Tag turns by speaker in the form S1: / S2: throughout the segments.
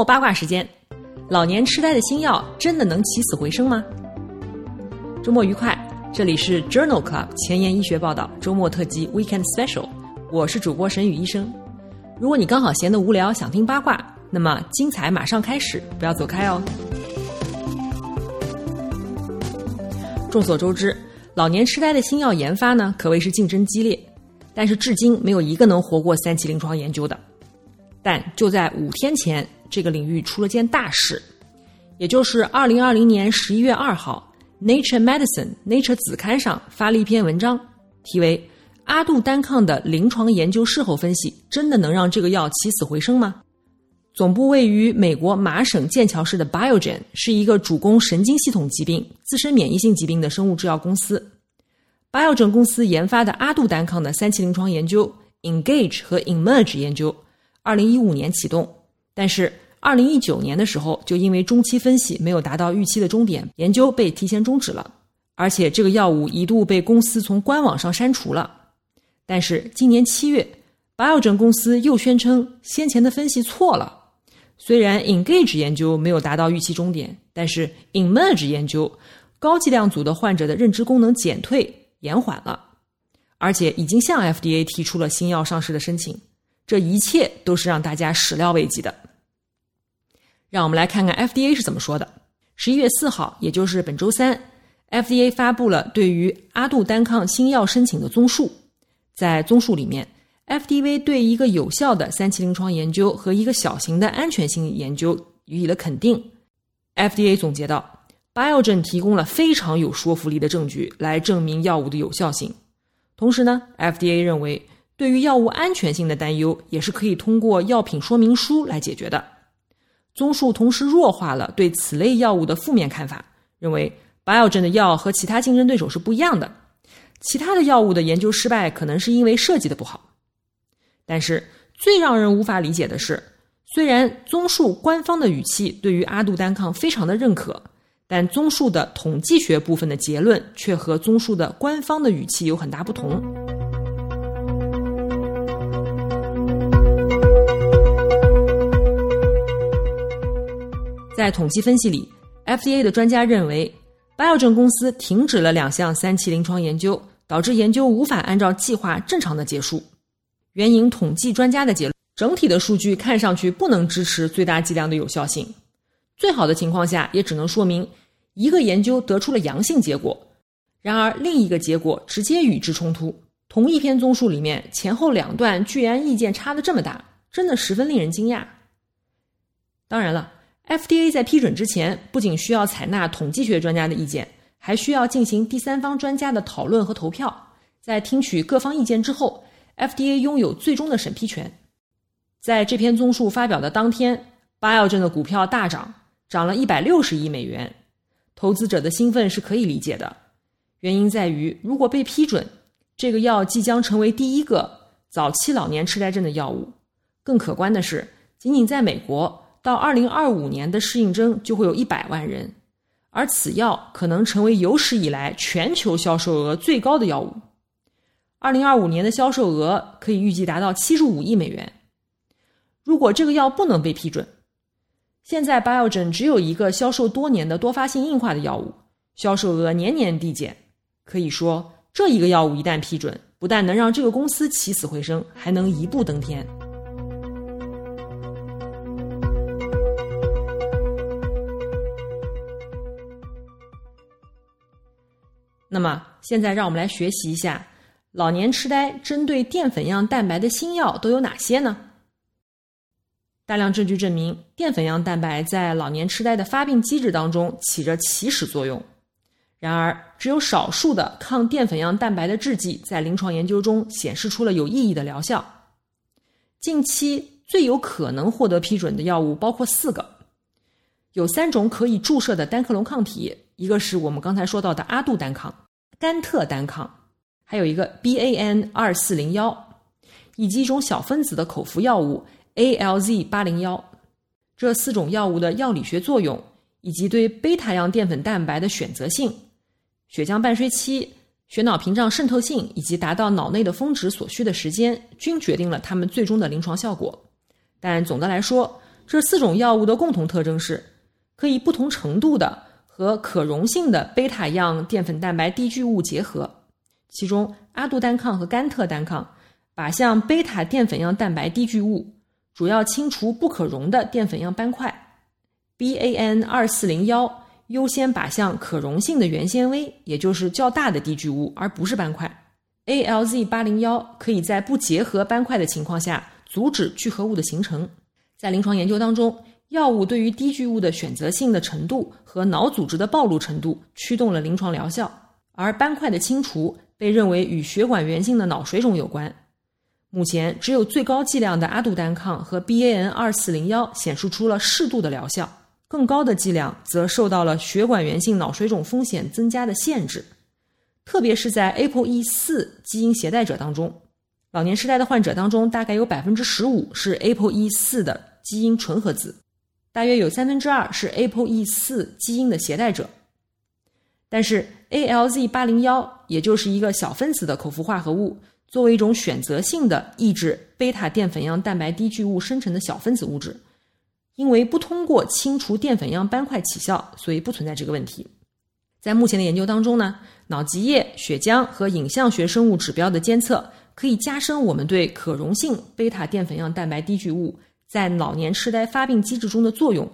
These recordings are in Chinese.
S1: 末八卦时间，老年痴呆的新药真的能起死回生吗？周末愉快，这里是 Journal Club 前沿医学报道周末特辑 Weekend Special，我是主播沈宇医生。如果你刚好闲得无聊，想听八卦，那么精彩马上开始，不要走开哦。众所周知，老年痴呆的新药研发呢，可谓是竞争激烈，但是至今没有一个能活过三期临床研究的。但就在五天前，这个领域出了件大事，也就是二零二零年十一月二号，《Nature Medicine》Nature 子刊上发了一篇文章，题为《阿杜单抗的临床研究事后分析，真的能让这个药起死回生吗？》总部位于美国麻省剑桥市的 Biogen 是一个主攻神经系统疾病、自身免疫性疾病的生物制药公司。Biogen 公司研发的阿杜单抗的三期临床研究 Engage 和 Emerge 研究，二零一五年启动，但是二零一九年的时候就因为中期分析没有达到预期的终点，研究被提前终止了，而且这个药物一度被公司从官网上删除了。但是今年七月，Biogen 公司又宣称先前的分析错了。虽然 Engage 研究没有达到预期终点，但是 Emerge 研究高剂量组的患者的认知功能减退延缓了，而且已经向 FDA 提出了新药上市的申请。这一切都是让大家始料未及的。让我们来看看 FDA 是怎么说的。十一月四号，也就是本周三，FDA 发布了对于阿杜单抗新药申请的综述，在综述里面。FDA 对一个有效的三期临床研究和一个小型的安全性研究予以了肯定。FDA 总结到，Biogen 提供了非常有说服力的证据来证明药物的有效性。同时呢，FDA 认为对于药物安全性的担忧也是可以通过药品说明书来解决的。综述同时弱化了对此类药物的负面看法，认为 Biogen 的药和其他竞争对手是不一样的。其他的药物的研究失败可能是因为设计的不好。但是最让人无法理解的是，虽然综述官方的语气对于阿杜单抗非常的认可，但综述的统计学部分的结论却和综述的官方的语气有很大不同。在统计分析里，FDA 的专家认为，Biogen 公司停止了两项三期临床研究，导致研究无法按照计划正常的结束。援引统计专家的结论，整体的数据看上去不能支持最大剂量的有效性。最好的情况下，也只能说明一个研究得出了阳性结果，然而另一个结果直接与之冲突。同一篇综述里面，前后两段居然意见差的这么大，真的十分令人惊讶。当然了，FDA 在批准之前，不仅需要采纳统计学专家的意见，还需要进行第三方专家的讨论和投票。在听取各方意见之后。FDA 拥有最终的审批权。在这篇综述发表的当天，Biogen 的股票大涨，涨了一百六十亿美元。投资者的兴奋是可以理解的，原因在于，如果被批准，这个药即将成为第一个早期老年痴呆症的药物。更可观的是，仅仅在美国，到二零二五年的适应症就会有一百万人，而此药可能成为有史以来全球销售额最高的药物。二零二五年的销售额可以预计达到七十五亿美元。如果这个药不能被批准，现在 Biogen 只有一个销售多年的多发性硬化的药物，销售额年年递减。可以说，这一个药物一旦批准，不但能让这个公司起死回生，还能一步登天。那么，现在让我们来学习一下。老年痴呆针对淀粉样蛋白的新药都有哪些呢？大量证据证明，淀粉样蛋白在老年痴呆的发病机制当中起着起始作用。然而，只有少数的抗淀粉样蛋白的制剂在临床研究中显示出了有意义的疗效。近期最有可能获得批准的药物包括四个，有三种可以注射的单克隆抗体，一个是我们刚才说到的阿杜单抗、甘特单抗，还有一个 BAN 二四零幺，以及一种小分子的口服药物 ALZ 八零幺。这四种药物的药理学作用，以及对贝塔样淀粉蛋白的选择性、血浆半衰期。血脑屏障渗透性以及达到脑内的峰值所需的时间，均决定了它们最终的临床效果。但总的来说，这四种药物的共同特征是，可以不同程度的和可溶性的贝塔样淀粉蛋白低聚物结合。其中，阿杜单抗和甘特单抗靶向贝塔淀粉样蛋白低聚物，主要清除不可溶的淀粉样斑块。BAN 二四零幺。优先靶向可溶性的原纤维，也就是较大的低聚物，而不是斑块。ALZ 八零幺可以在不结合斑块的情况下阻止聚合物的形成。在临床研究当中，药物对于低聚物的选择性的程度和脑组织的暴露程度驱动了临床疗效，而斑块的清除被认为与血管源性的脑水肿有关。目前，只有最高剂量的阿杜单抗和 BAN 二四零幺显示出了适度的疗效。更高的剂量则受到了血管源性脑水肿风险增加的限制，特别是在 APOE 四基因携带者当中，老年痴呆的患者当中，大概有百分之十五是 APOE 四的基因纯合子，大约有三分之二是 APOE 四基因的携带者。但是 ALZ 八零幺，也就是一个小分子的口服化合物，作为一种选择性的抑制贝塔淀粉样蛋白低聚物生成的小分子物质。因为不通过清除淀粉样斑块起效，所以不存在这个问题。在目前的研究当中呢，脑脊液、血浆和影像学生物指标的监测可以加深我们对可溶性贝塔淀粉样蛋白低聚物在老年痴呆发病机制中的作用，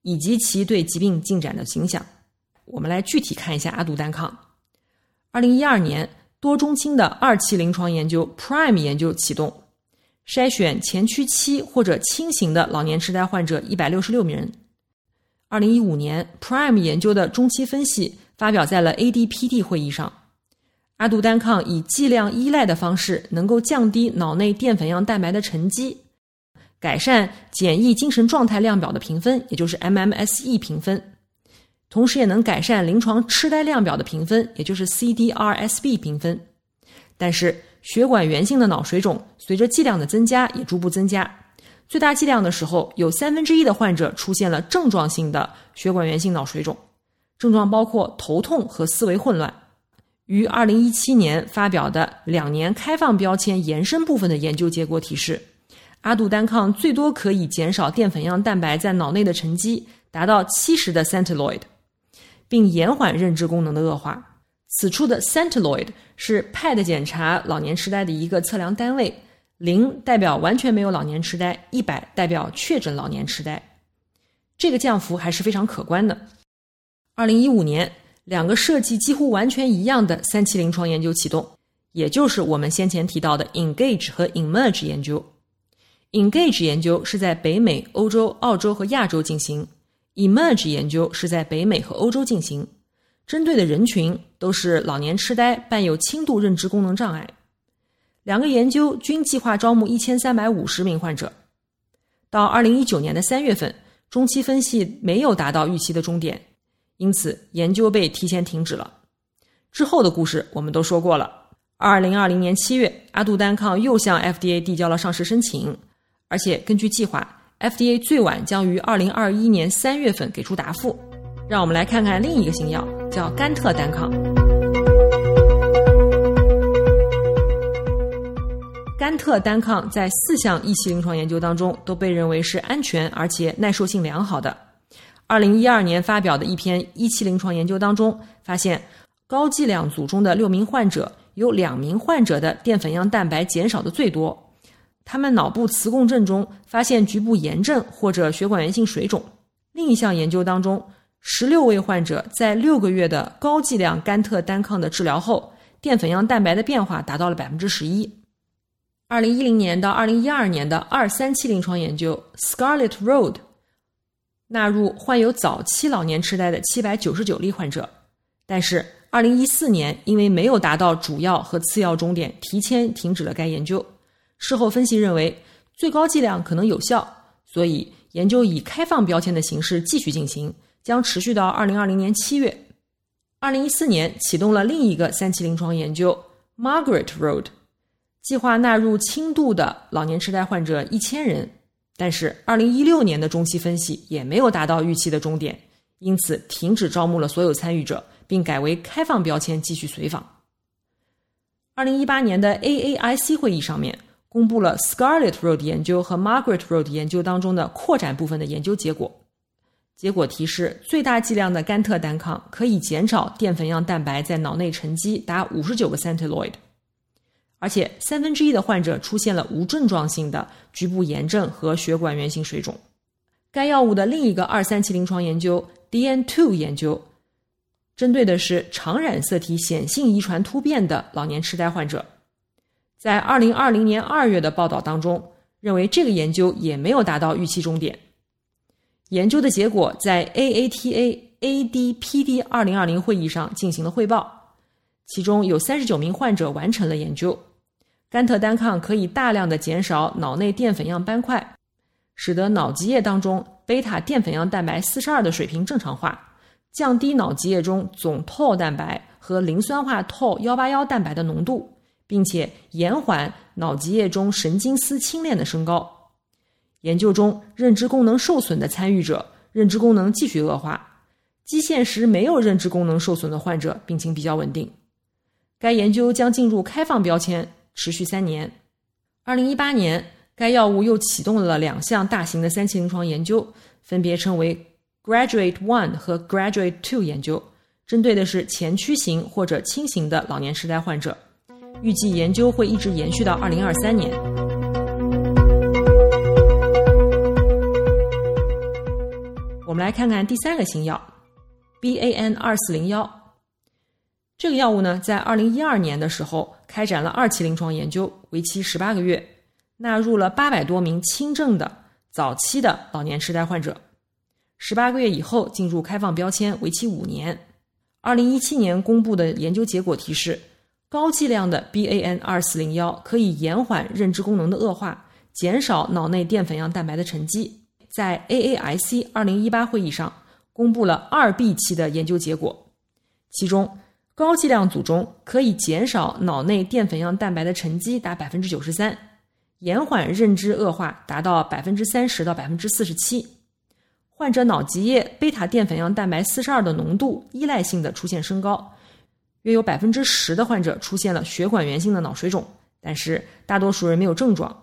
S1: 以及其对疾病进展的影响。我们来具体看一下阿杜单抗。二零一二年，多中心的二期临床研究 Prime 研究启动。筛选前驱期或者轻型的老年痴呆患者一百六十六名人。二零一五年，Prime 研究的中期分析发表在了 ADPD 会议上。阿杜单抗以剂量依赖的方式，能够降低脑内淀粉样蛋白的沉积，改善简易精神状态量表的评分，也就是 MMSE 评分，同时也能改善临床痴呆量表的评分，也就是 CDR-SB 评分。但是，血管源性的脑水肿随着剂量的增加也逐步增加，最大剂量的时候，有三分之一的患者出现了症状性的血管源性脑水肿，症状包括头痛和思维混乱。于二零一七年发表的两年开放标签延伸部分的研究结果提示，阿杜单抗最多可以减少淀粉样蛋白在脑内的沉积，达到七十的 centiloid，并延缓认知功能的恶化。此处的 centiloid 是 PAD 检查老年痴呆的一个测量单位，零代表完全没有老年痴呆，一百代表确诊老年痴呆。这个降幅还是非常可观的。二零一五年，两个设计几乎完全一样的三期临床研究启动，也就是我们先前提到的 Engage 和 Emerge 研究。Engage 研究是在北美、欧洲、澳洲和亚洲进行，Emerge 研究是在北美和欧洲进行。针对的人群都是老年痴呆伴有轻度认知功能障碍。两个研究均计划招募一千三百五十名患者。到二零一九年的三月份，中期分析没有达到预期的终点，因此研究被提前停止了。之后的故事我们都说过了。二零二零年七月，阿杜单抗又向 FDA 递交了上市申请，而且根据计划，FDA 最晚将于二零二一年三月份给出答复。让我们来看看另一个新药，叫甘特单抗。甘特单抗在四项一期临床研究当中都被认为是安全而且耐受性良好的。二零一二年发表的一篇一期临床研究当中，发现高剂量组中的六名患者有两名患者的淀粉样蛋白减少的最多，他们脑部磁共振中发现局部炎症或者血管源性水肿。另一项研究当中。十六位患者在六个月的高剂量甘特单抗的治疗后，淀粉样蛋白的变化达到了百分之十一。二零一零年到二零一二年的二三期临床研究，Scarlet Road 纳入患有早期老年痴呆的七百九十九例患者，但是二零一四年因为没有达到主要和次要终点，提前停止了该研究。事后分析认为，最高剂量可能有效，所以研究以开放标签的形式继续进行，将持续到二零二零年七月。二零一四年启动了另一个三期临床研究 Margaret Road，计划纳入轻度的老年痴呆患者一千人，但是二零一六年的中期分析也没有达到预期的终点，因此停止招募了所有参与者，并改为开放标签继续随访。二零一八年的 AAIC 会议上面公布了 Scarlet Road 研究和 Margaret Road 研究当中的扩展部分的研究结果。结果提示，最大剂量的甘特单抗可以减少淀粉样蛋白在脑内沉积达五十九个 centiloid，而且三分之一的患者出现了无症状性的局部炎症和血管源性水肿。该药物的另一个二三期临床研究 DN2 研究，针对的是常染色体显性遗传突变的老年痴呆患者，在二零二零年二月的报道当中，认为这个研究也没有达到预期终点。研究的结果在 AATA ADPD 二零二零会议上进行了汇报，其中有三十九名患者完成了研究。甘特单抗可以大量的减少脑内淀粉样斑块，使得脑脊液当中贝塔淀粉样蛋白四十二的水平正常化，降低脑脊液中总 t 蛋白和磷酸化 Tau 幺八幺蛋白的浓度，并且延缓脑脊液中神经丝轻链的升高。研究中，认知功能受损的参与者认知功能继续恶化，基线时没有认知功能受损的患者病情比较稳定。该研究将进入开放标签，持续三年。二零一八年，该药物又启动了两项大型的三期临床研究，分别称为 Graduate One 和 Graduate Two 研究，针对的是前驱型或者轻型的老年痴呆患者。预计研究会一直延续到二零二三年。我们来看看第三个新药，BAN 二四零幺。这个药物呢，在二零一二年的时候开展了二期临床研究，为期十八个月，纳入了八百多名轻症的早期的老年痴呆患者。十八个月以后进入开放标签，为期五年。二零一七年公布的研究结果提示，高剂量的 BAN 二四零幺可以延缓认知功能的恶化，减少脑内淀粉样蛋白的沉积。在 AAIC 二零一八会议上公布了二 B 期的研究结果，其中高剂量组中可以减少脑内淀粉样蛋白的沉积达百分之九十三，延缓认知恶化达到百分之三十到百分之四十七，患者脑脊液贝塔淀粉样蛋白四十二的浓度依赖性的出现升高，约有百分之十的患者出现了血管源性的脑水肿，但是大多数人没有症状。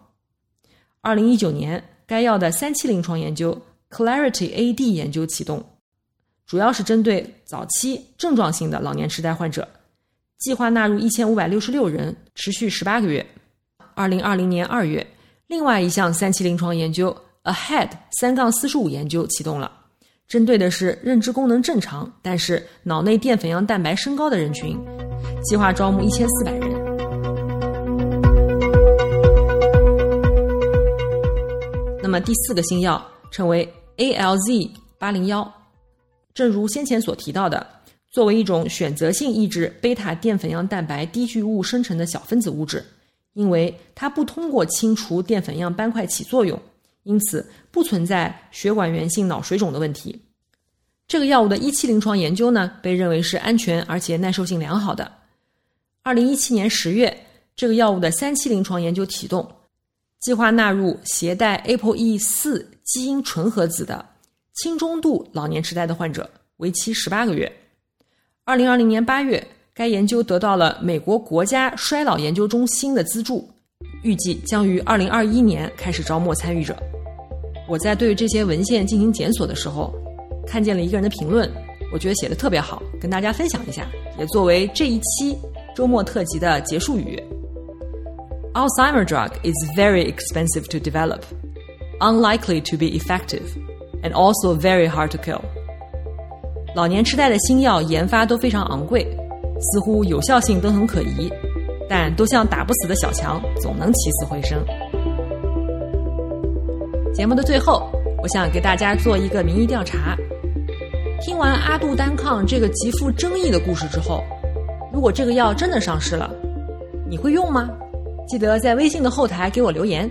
S1: 二零一九年。该药的三期临床研究 Clarity AD 研究启动，主要是针对早期症状性的老年痴呆患者，计划纳入一千五百六十六人，持续十八个月。二零二零年二月，另外一项三期临床研究 Ahead 三杠四十五研究启动了，针对的是认知功能正常，但是脑内淀粉样蛋白升高的人群，计划招募一千四百人。那么第四个新药称为 ALZ 八零幺，正如先前所提到的，作为一种选择性抑制贝塔淀粉样蛋白低聚物生成的小分子物质，因为它不通过清除淀粉样斑块起作用，因此不存在血管源性脑水肿的问题。这个药物的一期临床研究呢，被认为是安全而且耐受性良好的。二零一七年十月，这个药物的三期临床研究启动。计划纳入携带 APOE 四基因纯合子的轻中度老年痴呆的患者，为期十八个月。二零二零年八月，该研究得到了美国国家衰老研究中心的资助，预计将于二零二一年开始招募参与者。我在对这些文献进行检索的时候，看见了一个人的评论，我觉得写的特别好，跟大家分享一下，也作为这一期周末特辑的结束语。Alzheimer drug is very expensive to develop, unlikely to be effective, and also very hard to kill. 老年痴呆的新药研发都非常昂贵，似乎有效性都很可疑，但都像打不死的小强，总能起死回生。节目的最后，我想给大家做一个民意调查。听完阿杜单抗这个极富争议的故事之后，如果这个药真的上市了，你会用吗？记得在微信的后台给我留言。